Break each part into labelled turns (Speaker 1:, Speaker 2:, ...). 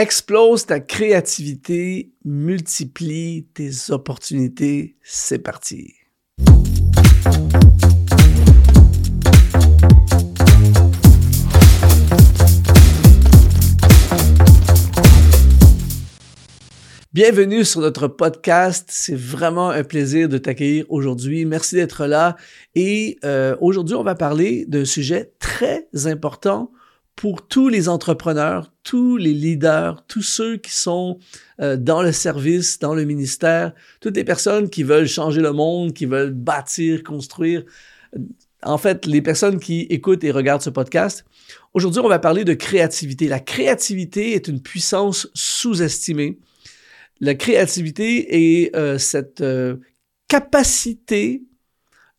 Speaker 1: Explose ta créativité, multiplie tes opportunités. C'est parti. Bienvenue sur notre podcast. C'est vraiment un plaisir de t'accueillir aujourd'hui. Merci d'être là. Et euh, aujourd'hui, on va parler d'un sujet très important pour tous les entrepreneurs, tous les leaders, tous ceux qui sont euh, dans le service, dans le ministère, toutes les personnes qui veulent changer le monde, qui veulent bâtir, construire. En fait, les personnes qui écoutent et regardent ce podcast. Aujourd'hui, on va parler de créativité. La créativité est une puissance sous-estimée la créativité est euh, cette euh, capacité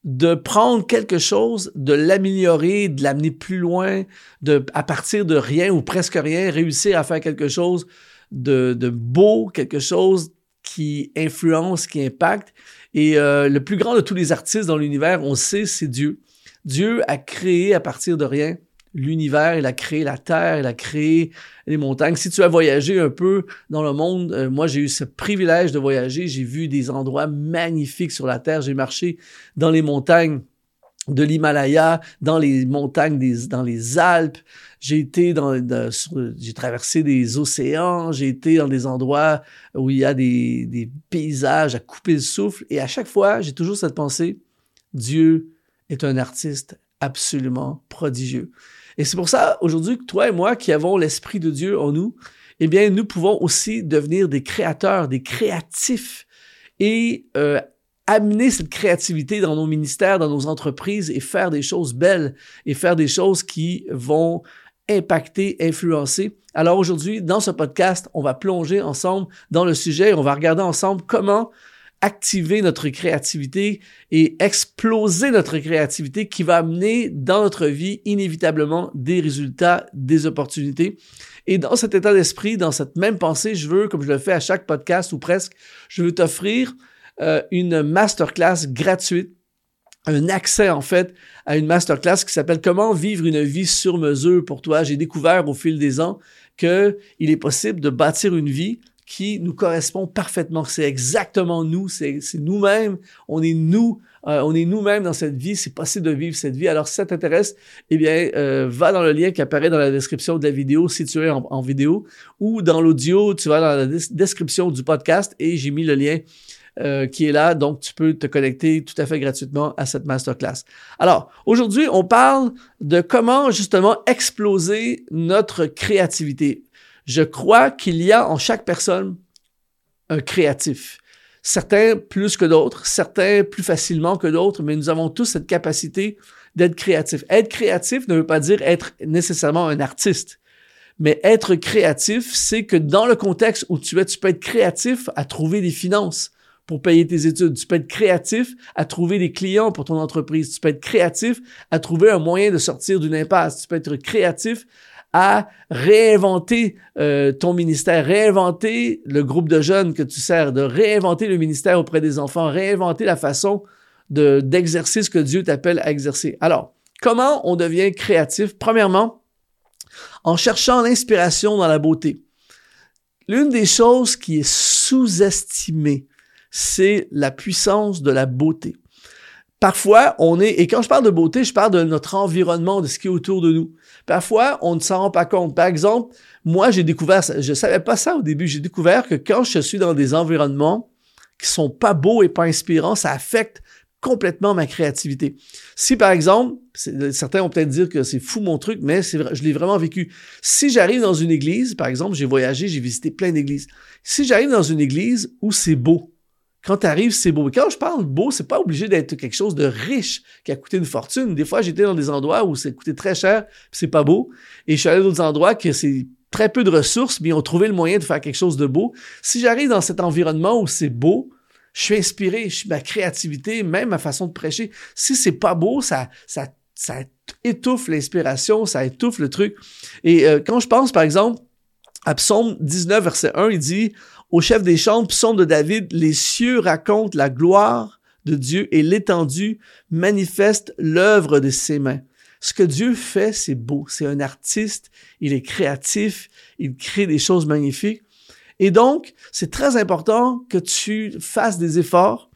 Speaker 1: de prendre quelque chose, de l'améliorer, de l'amener plus loin, de, à partir de rien ou presque rien, réussir à faire quelque chose de, de beau, quelque chose qui influence, qui impacte. Et euh, le plus grand de tous les artistes dans l'univers, on sait, c'est Dieu. Dieu a créé à partir de rien l'univers, il a créé la terre, il a créé les montagnes. Si tu as voyagé un peu dans le monde, euh, moi j'ai eu ce privilège de voyager, j'ai vu des endroits magnifiques sur la terre, j'ai marché dans les montagnes de l'Himalaya, dans les montagnes des, dans les Alpes, j'ai été dans, traversé des océans, j'ai été dans des endroits où il y a des paysages à couper le souffle. Et à chaque fois, j'ai toujours cette pensée, Dieu est un artiste absolument prodigieux. Et c'est pour ça, aujourd'hui, que toi et moi qui avons l'Esprit de Dieu en nous, eh bien, nous pouvons aussi devenir des créateurs, des créatifs et euh, amener cette créativité dans nos ministères, dans nos entreprises et faire des choses belles et faire des choses qui vont impacter, influencer. Alors aujourd'hui, dans ce podcast, on va plonger ensemble dans le sujet on va regarder ensemble comment activer notre créativité et exploser notre créativité qui va amener dans notre vie inévitablement des résultats, des opportunités. Et dans cet état d'esprit, dans cette même pensée, je veux, comme je le fais à chaque podcast ou presque, je veux t'offrir euh, une masterclass gratuite un accès en fait à une masterclass qui s'appelle Comment vivre une vie sur mesure pour toi. J'ai découvert au fil des ans que il est possible de bâtir une vie qui nous correspond parfaitement. C'est exactement nous, c'est nous-mêmes, on est nous, euh, on est nous-mêmes dans cette vie, c'est possible de vivre cette vie. Alors si ça t'intéresse, eh bien, euh, va dans le lien qui apparaît dans la description de la vidéo si tu es en, vidéo ou dans l'audio, tu vas dans la description du podcast et j'ai mis le lien euh, qui est là, donc tu peux te connecter tout à fait gratuitement à cette masterclass. Alors, aujourd'hui, on parle de comment justement exploser notre créativité je crois qu'il y a en chaque personne un créatif. Certains plus que d'autres, certains plus facilement que d'autres, mais nous avons tous cette capacité d'être créatif. Être créatif ne veut pas dire être nécessairement un artiste. Mais être créatif, c'est que dans le contexte où tu es, tu peux être créatif à trouver des finances pour payer tes études. Tu peux être créatif à trouver des clients pour ton entreprise. Tu peux être créatif à trouver un moyen de sortir d'une impasse. Tu peux être créatif à réinventer euh, ton ministère, réinventer le groupe de jeunes que tu sers, de réinventer le ministère auprès des enfants, réinventer la façon de, d'exercer ce que Dieu t'appelle à exercer. Alors, comment on devient créatif? Premièrement, en cherchant l'inspiration dans la beauté. L'une des choses qui est sous-estimée, c'est la puissance de la beauté. Parfois, on est, et quand je parle de beauté, je parle de notre environnement, de ce qui est autour de nous. Parfois, on ne s'en rend pas compte. Par exemple, moi, j'ai découvert, je savais pas ça au début, j'ai découvert que quand je suis dans des environnements qui sont pas beaux et pas inspirants, ça affecte complètement ma créativité. Si par exemple, certains vont peut-être dire que c'est fou mon truc, mais je l'ai vraiment vécu. Si j'arrive dans une église, par exemple, j'ai voyagé, j'ai visité plein d'églises. Si j'arrive dans une église où c'est beau, quand tu arrives, c'est beau. quand je parle beau, c'est pas obligé d'être quelque chose de riche qui a coûté une fortune. Des fois, j'étais dans des endroits où c'est coûté très cher, c'est pas beau. Et je suis allé dans d'autres endroits que c'est très peu de ressources, mais ils ont trouvé le moyen de faire quelque chose de beau. Si j'arrive dans cet environnement où c'est beau, je suis inspiré, je ma créativité, même ma façon de prêcher. Si c'est pas beau, ça, ça, ça étouffe l'inspiration, ça étouffe le truc. Et euh, quand je pense, par exemple, à Psaume 19, verset 1, il dit au chef des chants, psaume de David, les cieux racontent la gloire de Dieu et l'étendue manifeste l'œuvre de ses mains. Ce que Dieu fait, c'est beau. C'est un artiste, il est créatif, il crée des choses magnifiques. Et donc, c'est très important que tu fasses des efforts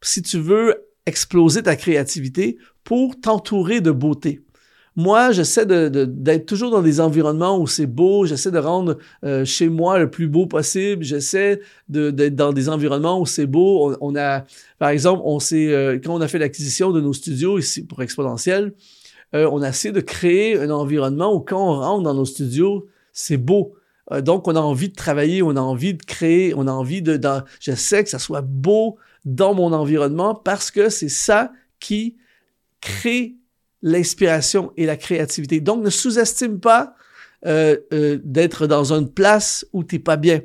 Speaker 1: si tu veux exploser ta créativité pour t'entourer de beauté. Moi, j'essaie d'être de, toujours dans des environnements où c'est beau, j'essaie de rendre euh, chez moi le plus beau possible, j'essaie d'être dans des environnements où c'est beau. On, a, par exemple, on s'est, euh, quand on a fait l'acquisition de nos studios ici pour Exponentiel, euh, on a essayé de créer un environnement où quand on rentre dans nos studios, c'est beau. donc, on a envie de travailler, on a envie de créer, on a envie de, dans, j'essaie que ça soit beau dans mon environnement parce que c'est ça qui crée l'inspiration et la créativité. Donc, ne sous-estime pas euh, euh, d'être dans une place où t'es pas bien,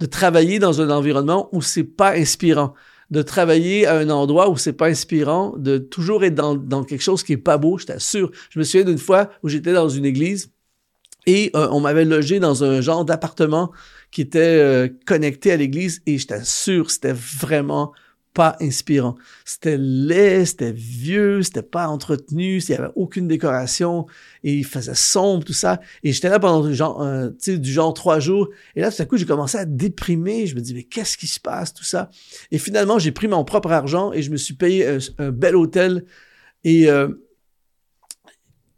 Speaker 1: de travailler dans un environnement où c'est pas inspirant, de travailler à un endroit où c'est pas inspirant, de toujours être dans, dans quelque chose qui est pas beau, je t'assure. Je me souviens d'une fois où j'étais dans une église et euh, on m'avait logé dans un genre d'appartement qui était connecté à l'église et je t'assure, c'était vraiment inspirant. C'était laid, c'était vieux, c'était pas entretenu, il y avait aucune décoration et il faisait sombre, tout ça. Et j'étais là pendant genre, euh, du genre trois jours. Et là, tout à coup, j'ai commencé à déprimer. Je me dis, mais qu'est-ce qui se passe, tout ça? Et finalement, j'ai pris mon propre argent et je me suis payé un, bel hôtel. Et euh,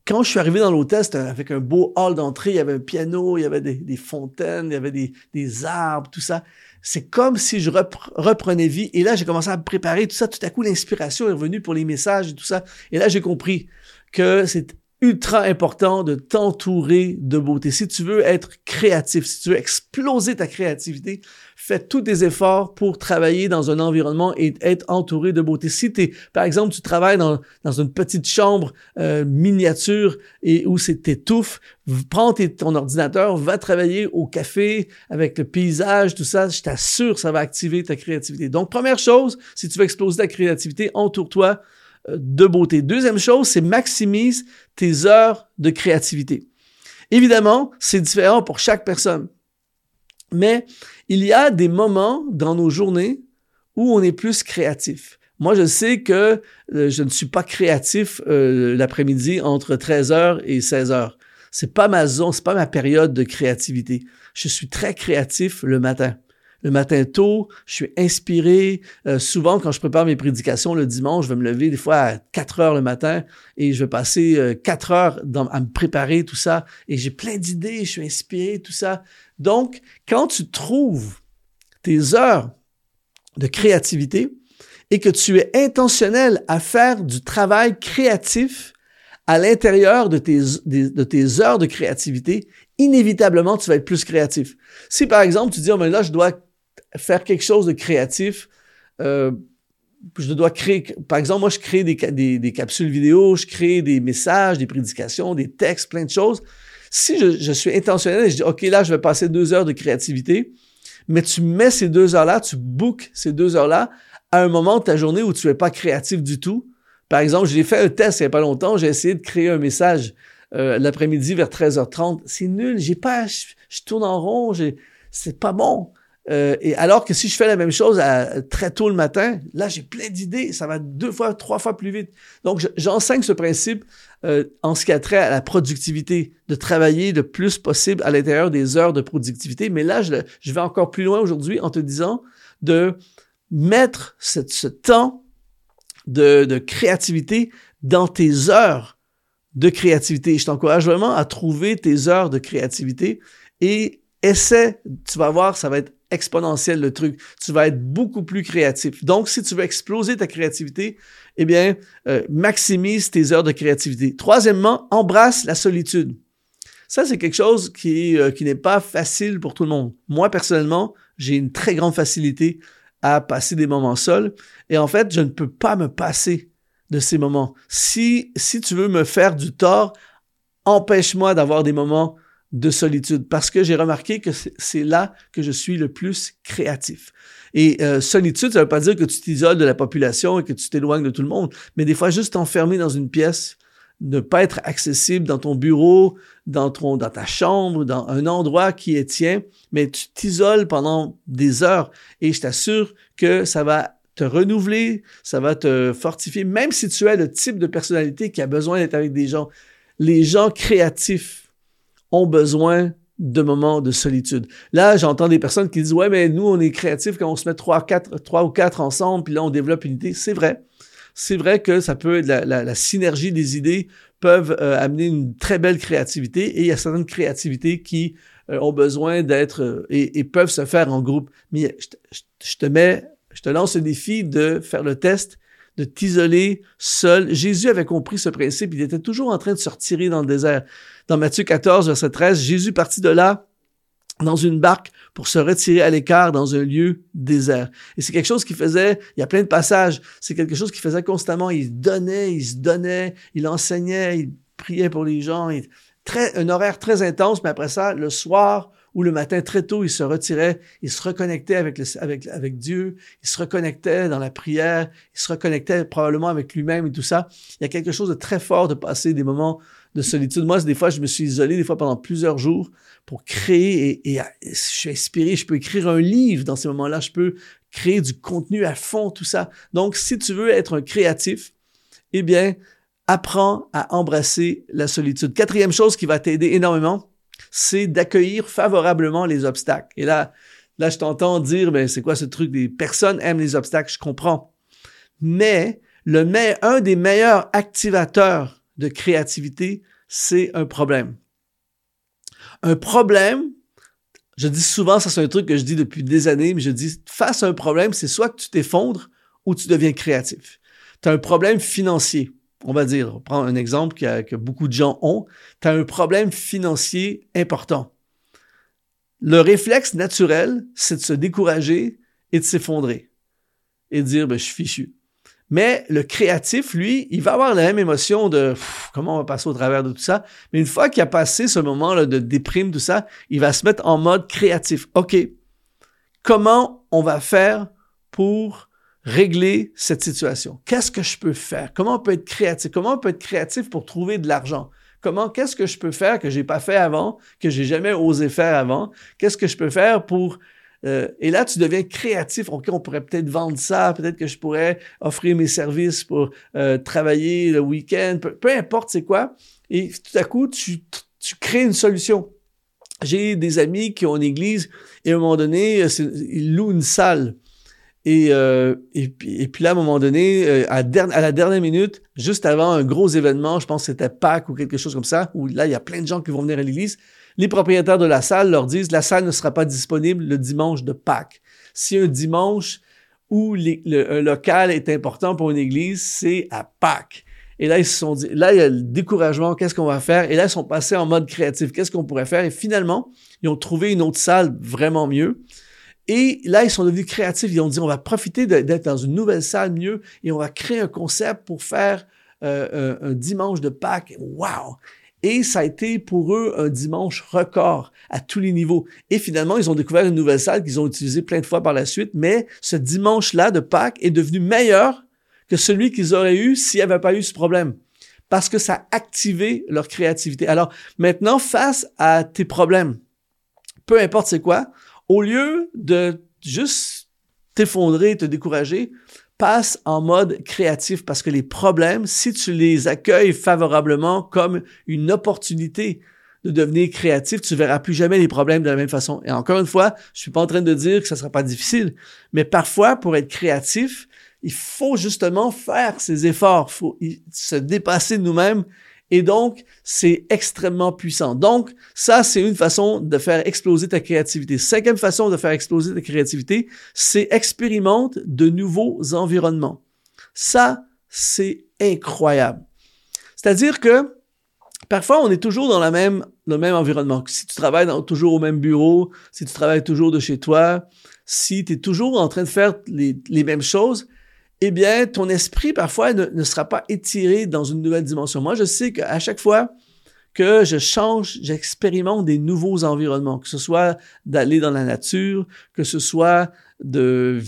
Speaker 1: quand je suis arrivé dans l'hôtel, c'était avec un beau hall d'entrée, il y avait un piano, il y avait des, fontaines, il y avait des arbres, tout ça c'est comme si je reprenais vie. Et là, j'ai commencé à me préparer, tout ça. Tout à coup, l'inspiration est revenue pour les messages et tout ça. Et là, j'ai compris que c'est ultra important de t'entourer de beauté. Si tu veux être créatif, si tu veux exploser ta créativité, fais tous tes efforts pour travailler dans un environnement et être entouré de beauté. Si t'es, par exemple, tu travailles dans, dans une petite chambre euh, miniature et où c'est t'étouffe, prends ton ordinateur, va travailler au café avec le paysage, tout ça. Je t'assure, ça va activer ta créativité. Donc, première chose, si tu veux exploser ta créativité, entoure-toi de beauté. Deuxième chose, c'est maximise tes heures de créativité. Évidemment, c'est différent pour chaque personne. Mais il y a des moments dans nos journées où on est plus créatif. Moi, je sais que euh, je ne suis pas créatif euh, l'après-midi entre 13h et 16h. C'est pas ma zone, c'est pas ma période de créativité. Je suis très créatif le matin le matin tôt, je suis inspiré. Euh, souvent, quand je prépare mes prédications le dimanche, je vais me lever des fois à 4 heures le matin et je vais passer euh, 4 heures à me préparer tout ça. Et j'ai plein d'idées, je suis inspiré, tout ça. Donc, quand tu trouves tes heures de créativité et que tu es intentionnel à faire du travail créatif à l'intérieur de tes, de tes heures de créativité, inévitablement, tu vas être plus créatif. Si par exemple, tu dis, oh, mais là, je dois faire quelque chose de créatif, euh, je dois créer, par exemple, moi, je crée des, des, des, capsules vidéo, je crée des messages, des prédications, des textes, plein de choses. Si je, je, suis intentionnel et je dis, OK, là, je vais passer deux heures de créativité, mais tu mets ces deux heures-là, tu bookes ces deux heures-là à un moment de ta journée où tu es pas créatif du tout. Par exemple, j'ai fait un test il y a pas longtemps, j'ai essayé de créer un message euh, l'après-midi vers 13h30. C'est nul, j'ai pas, je, je, tourne en rond, c'est pas bon. Euh, et alors que si je fais la même chose à, très tôt le matin, là, j'ai plein d'idées. Ça va deux fois, trois fois plus vite. Donc, j'enseigne ce principe euh, en ce qui a trait à la productivité, de travailler le plus possible à l'intérieur des heures de productivité. Mais là, je, vais encore plus loin aujourd'hui en te disant de mettre ce, temps de créativité dans tes heures de créativité. Je t'encourage vraiment à trouver tes heures de créativité et essaie, tu vas voir, ça va être exponentiel le truc. Tu vas être beaucoup plus créatif. Donc, si tu veux exploser ta créativité, eh bien, euh, maximise tes heures de créativité. Troisièmement, embrasse la solitude. Ça, c'est quelque chose qui, euh, qui n'est pas facile pour tout le monde. Moi, personnellement, j'ai une très grande facilité à passer des moments seuls. Et en fait, je ne peux pas me passer de ces moments. Si, si tu veux me faire du tort, empêche-moi d'avoir des moments de solitude parce que j'ai remarqué que c'est là que je suis le plus créatif. Et euh, solitude, ça veut pas dire que tu t'isoles de la population et que tu t'éloignes de tout le monde, mais des fois juste t'enfermer dans une pièce, ne pas être accessible dans ton bureau, dans ton dans ta chambre, dans un endroit qui est tien, mais tu t'isoles pendant des heures et je t'assure que ça va te renouveler, ça va te fortifier, même si tu es le type de personnalité qui a besoin d'être avec des gens. Les gens créatifs ont besoin de moments de solitude. Là, j'entends des personnes qui disent, ouais, mais nous, on est créatifs quand on se met trois, quatre, trois ou quatre ensemble, puis là, on développe une idée. C'est vrai. C'est vrai que ça peut être la, la, synergie des idées peuvent euh, amener une très belle créativité et il y a certaines créativités qui euh, ont besoin d'être euh, et, peuvent se faire en groupe. Mais je, te mets, je te lance le défi de faire le test, de t'isoler seul. Jésus avait compris ce principe. Il était toujours en train de se retirer dans le désert. Dans Matthieu 14, verset 13, Jésus partit de là dans une barque pour se retirer à l'écart dans un lieu désert. Et c'est quelque chose qui faisait, il y a plein de passages, c'est quelque chose qui faisait constamment, il donnait, il se donnait, il enseignait, il priait pour les gens, très, un horaire très intense, mais après ça, le soir ou le matin très tôt, il se retirait, il se reconnectait avec, avec Dieu, il se reconnectait dans la prière, il se reconnectait probablement avec lui-même et tout ça. Il y a quelque chose de très fort de passer des moments de solitude. Moi, des fois, je me suis isolé, des fois pendant plusieurs jours pour créer et, et je suis inspiré, je peux écrire un livre dans ces moments-là, je peux créer du contenu à fond, tout ça. Donc, si tu veux être un créatif, eh bien, apprends à embrasser la solitude. Quatrième chose qui va t'aider énormément, c'est d'accueillir favorablement les obstacles. Et là, là, je t'entends dire, ben, c'est quoi ce truc des personnes aiment les obstacles, je comprends. Mais le un des meilleurs activateurs de créativité, c'est un problème. Un problème, je dis souvent, ça c'est un truc que je dis depuis des années, mais je dis, face à un problème, c'est soit que tu t'effondres ou tu deviens créatif. Tu as un problème financier on va dire, on prend un exemple que, beaucoup de gens ont, tu as un problème financier important. Le réflexe naturel, c'est de se décourager et de s'effondrer et de dire, ben, je suis fichu. Mais le créatif, lui, il va avoir la même émotion de comment on va passer au travers de tout ça. Mais une fois qu'il a passé ce moment-là de déprime, tout ça, il va se mettre en mode créatif. OK, comment on va faire pour régler cette situation? Qu'est-ce que je peux faire? Comment on peut être créatif? Comment on peut être créatif pour trouver de l'argent? Comment, qu'est-ce que je peux faire que j'ai pas fait avant, que j'ai jamais osé faire avant? Qu'est-ce que je peux faire pour euh, et là, tu deviens créatif. OK, on pourrait peut-être vendre ça, peut-être que je pourrais offrir mes services pour euh, travailler le week-end, peu, importe c'est quoi. Et tout à coup, tu, tu crées une solution. J'ai des amis qui ont une église et à un moment donné, ils louent une salle. Et, euh, et, puis, là, à un moment donné, euh, à, à, la dernière minute, juste avant un gros événement, je pense que c'était Pâques ou quelque chose comme ça, où là, il y a plein de gens qui vont venir à l'église, les propriétaires de la salle leur disent, la salle ne sera pas disponible le dimanche de Pâques. Si un dimanche où le, un local est important pour une église, c'est à Pâques. Et là, ils se sont dit, là, il y a le découragement, qu'est-ce qu'on va faire? Et là, ils sont passés en mode créatif, qu'est-ce qu'on pourrait faire? Et finalement, ils ont trouvé une autre salle vraiment mieux. Et là, ils sont devenus créatifs. Ils ont dit, on va profiter d'être dans une nouvelle salle mieux et on va créer un concept pour faire euh, un, dimanche de Pâques. Wow! Et ça a été pour eux un dimanche record à tous les niveaux. Et finalement, ils ont découvert une nouvelle salle qu'ils ont utilisée plein de fois par la suite. Mais ce dimanche-là de Pâques est devenu meilleur que celui qu'ils auraient eu s'il n'y avait pas eu ce problème. Parce que ça a activé leur créativité. Alors maintenant, face à tes problèmes, peu importe c'est quoi, au lieu de juste t'effondrer, te décourager, passe en mode créatif parce que les problèmes, si tu les accueilles favorablement comme une opportunité de devenir créatif, tu verras plus jamais les problèmes de la même façon. Et encore une fois, je suis pas en train de dire que ça sera pas difficile, mais parfois, pour être créatif, il faut justement faire ces efforts, faut se dépasser nous-mêmes et donc, c'est extrêmement puissant. Donc, ça, c'est une façon de faire exploser ta créativité. Cinquième façon de faire exploser ta créativité, c'est expérimente de nouveaux environnements. Ça, c'est incroyable. C'est-à-dire que parfois, on est toujours dans la même, le même environnement. Si tu travailles toujours au même bureau, si tu travailles toujours de chez toi, si tu es toujours en train de faire les mêmes choses, eh bien, ton esprit, parfois, ne, sera pas étiré dans une nouvelle dimension. Moi, je sais qu'à chaque fois que je change, j'expérimente des nouveaux environnements, que ce soit d'aller dans la nature, que ce soit de,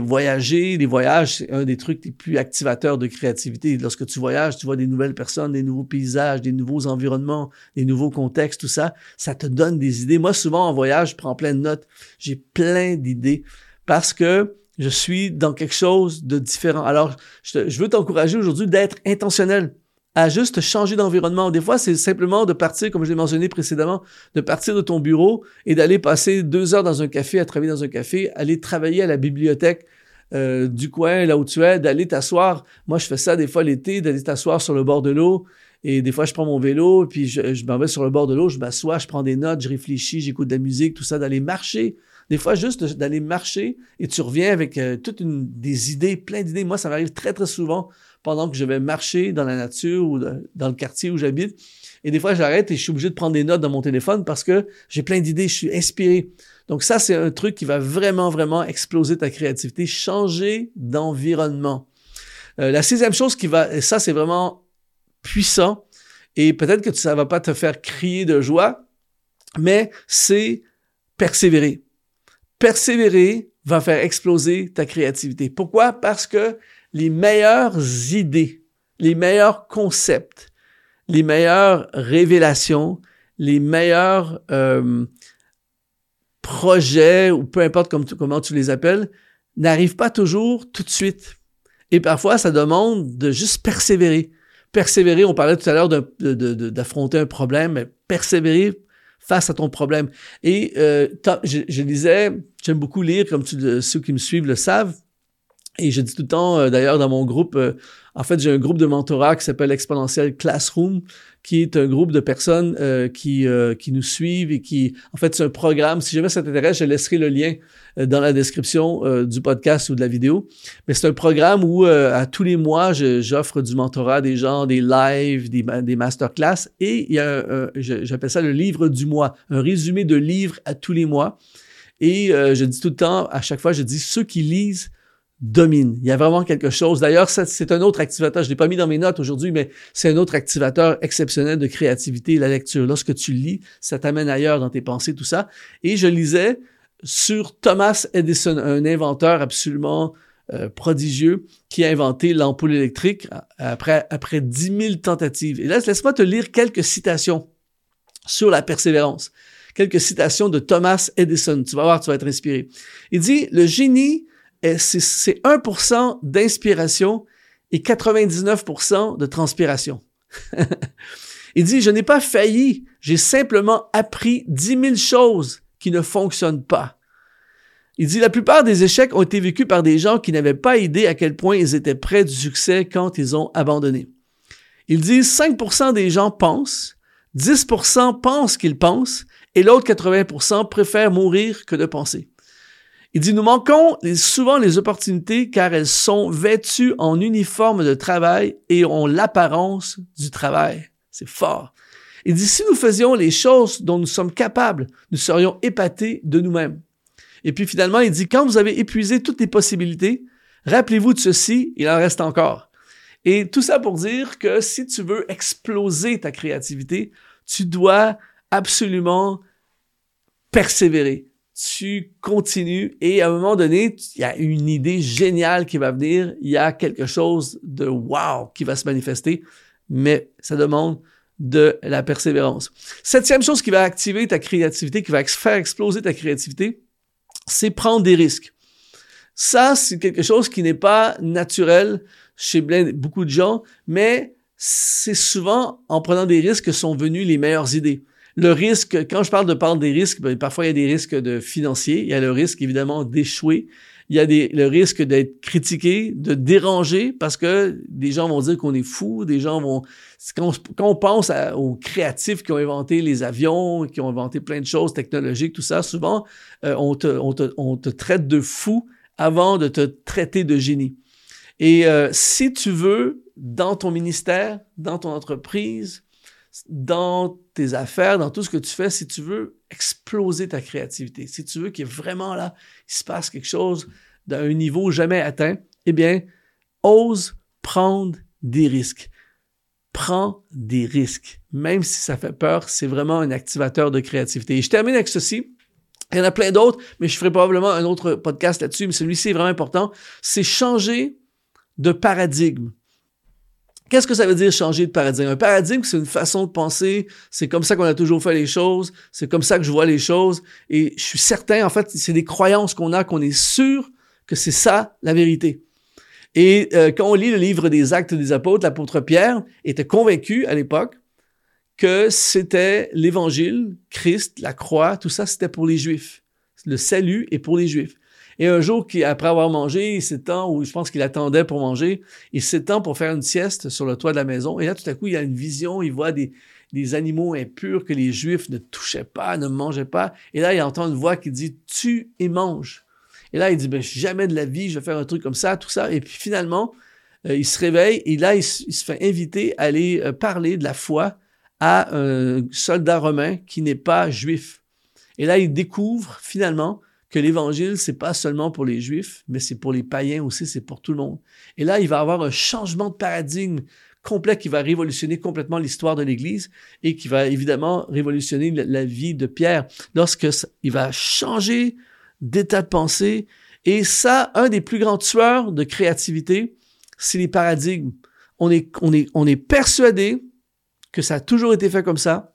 Speaker 1: voyager. Les voyages, c'est un des trucs les plus activateurs de créativité. Lorsque tu voyages, tu vois des nouvelles personnes, des nouveaux paysages, des nouveaux environnements, des nouveaux contextes, tout ça. Ça te donne des idées. Moi, souvent, en voyage, je prends plein de notes. J'ai plein d'idées parce que je suis dans quelque chose de différent. Alors, je, veux t'encourager aujourd'hui d'être intentionnel à juste changer d'environnement. Des fois, c'est simplement de partir, comme je l'ai mentionné précédemment, de partir de ton bureau et d'aller passer deux heures dans un café, à travailler dans un café, aller travailler à la bibliothèque euh, du coin, là où tu es, d'aller t'asseoir. Moi, je fais ça des fois l'été, d'aller t'asseoir sur le bord de l'eau. Et des fois, je prends mon vélo, puis je, je m'en vais sur le bord de l'eau, je m'assois, je prends des notes, je réfléchis, j'écoute de la musique, tout ça, d'aller marcher. Des fois, juste d'aller marcher et tu reviens avec euh, toutes une, des idées, plein d'idées. Moi, ça m'arrive très, très souvent pendant que je vais marcher dans la nature ou dans le quartier où j'habite. Et des fois, j'arrête et je suis obligé de prendre des notes dans mon téléphone parce que j'ai plein d'idées, je suis inspiré. Donc ça, c'est un truc qui va vraiment, vraiment exploser ta créativité, changer d'environnement. Euh, la sixième chose qui va, et ça, c'est vraiment puissant, et peut-être que ça va pas te faire crier de joie, mais c'est persévérer. Persévérer va faire exploser ta créativité. Pourquoi? Parce que les meilleures idées, les meilleurs concepts, les meilleures révélations, les meilleurs euh, projets, ou peu importe comment tu les appelles, n'arrivent pas toujours tout de suite. Et parfois, ça demande de juste persévérer. Persévérer, on parlait tout à l'heure d'affronter un problème, mais persévérer face à ton problème. Et euh, je, je lisais, j'aime beaucoup lire, comme ceux qui me suivent le savent, et je dis tout le temps, euh, d'ailleurs, dans mon groupe, euh, en fait, j'ai un groupe de mentorat qui s'appelle Exponentiel Classroom, qui est un groupe de personnes euh, qui, qui nous suivent et qui, en fait, c'est un programme. Si jamais ça t'intéresse, je laisserai le lien dans la description du podcast ou de la vidéo. Mais c'est un programme où, à tous les mois, j'offre du mentorat à des gens, des lives, des, des masterclass. Et il y a, j'appelle ça le livre du mois, un résumé de livres à tous les mois. Et je dis tout le temps, à chaque fois, je dis, ceux qui lisent domine. Il y a vraiment quelque chose. D'ailleurs, c'est un autre activateur. Je l'ai pas mis dans mes notes aujourd'hui, mais c'est un autre activateur exceptionnel de créativité, la lecture. Lorsque tu lis, ça t'amène ailleurs dans tes pensées, tout ça. Et je lisais sur Thomas Edison, un inventeur absolument euh, prodigieux qui a inventé l'ampoule électrique après, après 10 000 tentatives. Et là, laisse-moi te lire quelques citations sur la persévérance. Quelques citations de Thomas Edison. Tu vas voir, tu vas être inspiré. Il dit, le génie c'est 1% d'inspiration et 99% de transpiration. Il dit, je n'ai pas failli, j'ai simplement appris 10 000 choses qui ne fonctionnent pas. Il dit, la plupart des échecs ont été vécus par des gens qui n'avaient pas idée à quel point ils étaient près du succès quand ils ont abandonné. Il dit, 5% des gens pensent, 10% pensent qu'ils pensent, et l'autre 80% préfèrent mourir que de penser. Il dit, nous manquons souvent les opportunités car elles sont vêtues en uniforme de travail et ont l'apparence du travail. C'est fort. Il dit, si nous faisions les choses dont nous sommes capables, nous serions épatés de nous-mêmes. Et puis finalement, il dit, quand vous avez épuisé toutes les possibilités, rappelez-vous de ceci, il en reste encore. Et tout ça pour dire que si tu veux exploser ta créativité, tu dois absolument persévérer tu continues et à un moment donné, il y a une idée géniale qui va venir, il y a quelque chose de wow qui va se manifester, mais ça demande de la persévérance. Septième chose qui va activer ta créativité, qui va faire exploser ta créativité, c'est prendre des risques. Ça, c'est quelque chose qui n'est pas naturel chez beaucoup de gens, mais c'est souvent en prenant des risques que sont venues les meilleures idées. Le risque, quand je parle de parler des risques, ben, parfois il y a des risques de financiers, il y a le risque évidemment d'échouer, il y a des, le risque d'être critiqué, de déranger, parce que des gens vont dire qu'on est fou, des gens vont... Quand on, pense aux créatifs qui ont inventé les avions, qui ont inventé plein de choses technologiques, tout ça, souvent, euh, on, te, on, te, on, te, traite de fou avant de te traiter de génie. Et euh, si tu veux, dans ton ministère, dans ton entreprise, dans tes affaires, dans tout ce que tu fais, si tu veux exploser ta créativité, si tu veux qu'il y ait vraiment là, il se passe quelque chose d'un niveau jamais atteint, eh bien, ose prendre des risques. Prends des risques. Même si ça fait peur, c'est vraiment un activateur de créativité. Et je termine avec ceci. Il y en a plein d'autres, mais je ferai probablement un autre podcast là-dessus, mais celui-ci est vraiment important. C'est changer de paradigme. Qu'est-ce que ça veut dire changer de paradigme? Un paradigme, c'est une façon de penser, c'est comme ça qu'on a toujours fait les choses, c'est comme ça que je vois les choses, et je suis certain, en fait, c'est des croyances qu'on a, qu'on est sûr que c'est ça la vérité. Et euh, quand on lit le livre des Actes des Apôtres, l'apôtre Pierre était convaincu à l'époque que c'était l'Évangile, Christ, la croix, tout ça, c'était pour les Juifs. Le salut est pour les Juifs. Et un jour, après avoir mangé, il s'étend, ou je pense qu'il attendait pour manger, il s'étend pour faire une sieste sur le toit de la maison. Et là, tout à coup, il a une vision, il voit des, animaux impurs que les Juifs ne touchaient pas, ne mangeaient pas. Et là, il entend une voix qui dit, tue et mange. Et là, il dit, ben, jamais de la vie, je vais faire un truc comme ça, tout ça. Et puis finalement, euh, il se réveille et là, il, se fait inviter à aller euh, parler de la foi à un soldat romain qui n'est pas juif. Et là, il découvre finalement que l'évangile, c'est pas seulement pour les juifs, mais c'est pour les païens aussi, c'est pour tout le monde. Et là, il va avoir un changement de paradigme complet qui va révolutionner complètement l'histoire de l'Église et qui va évidemment révolutionner la vie de Pierre lorsque il va changer d'état de pensée. Et ça, un des plus grands tueurs de créativité, c'est les paradigmes. On est, on est, on est persuadé que ça a toujours été fait comme ça.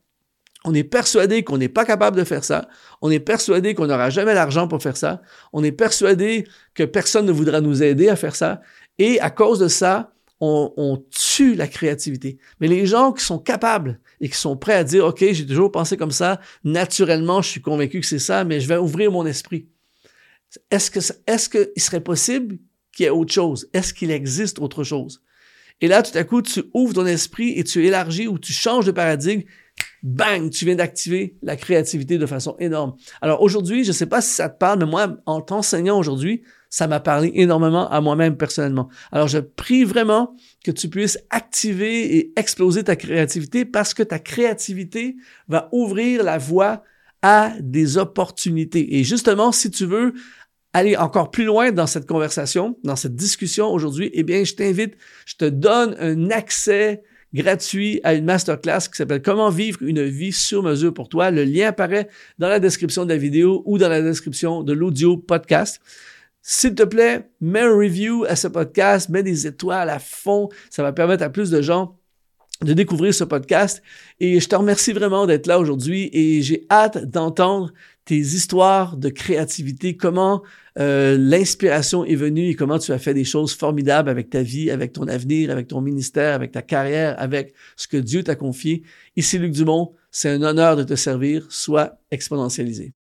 Speaker 1: On est persuadé qu'on n'est pas capable de faire ça. On est persuadé qu'on n'aura jamais l'argent pour faire ça. On est persuadé que personne ne voudra nous aider à faire ça. Et à cause de ça, on, tue la créativité. Mais les gens qui sont capables et qui sont prêts à dire, OK, j'ai toujours pensé comme ça, naturellement, je suis convaincu que c'est ça, mais je vais ouvrir mon esprit. Est-ce que, est-ce qu'il serait possible qu'il y ait autre chose? Est-ce qu'il existe autre chose? Et là, tout à coup, tu ouvres ton esprit et tu élargis ou tu changes de paradigme. Bang! Tu viens d'activer la créativité de façon énorme. Alors aujourd'hui, je ne sais pas si ça te parle, mais moi, en t'enseignant aujourd'hui, ça m'a parlé énormément à moi-même personnellement. Alors je prie vraiment que tu puisses activer et exploser ta créativité parce que ta créativité va ouvrir la voie à des opportunités. Et justement, si tu veux aller encore plus loin dans cette conversation, dans cette discussion aujourd'hui, eh bien, je t'invite, je te donne un accès gratuit à une masterclass qui s'appelle Comment vivre une vie sur mesure pour toi. Le lien apparaît dans la description de la vidéo ou dans la description de l'audio podcast. S'il te plaît, mets un review à ce podcast, mets des étoiles à fond. Ça va permettre à plus de gens de découvrir ce podcast. Et je te remercie vraiment d'être là aujourd'hui et j'ai hâte d'entendre tes histoires de créativité, comment euh, l'inspiration est venue et comment tu as fait des choses formidables avec ta vie, avec ton avenir, avec ton ministère, avec ta carrière, avec ce que Dieu t'a confié. Ici Luc Dumont, c'est un honneur de te servir. Sois exponentialisé.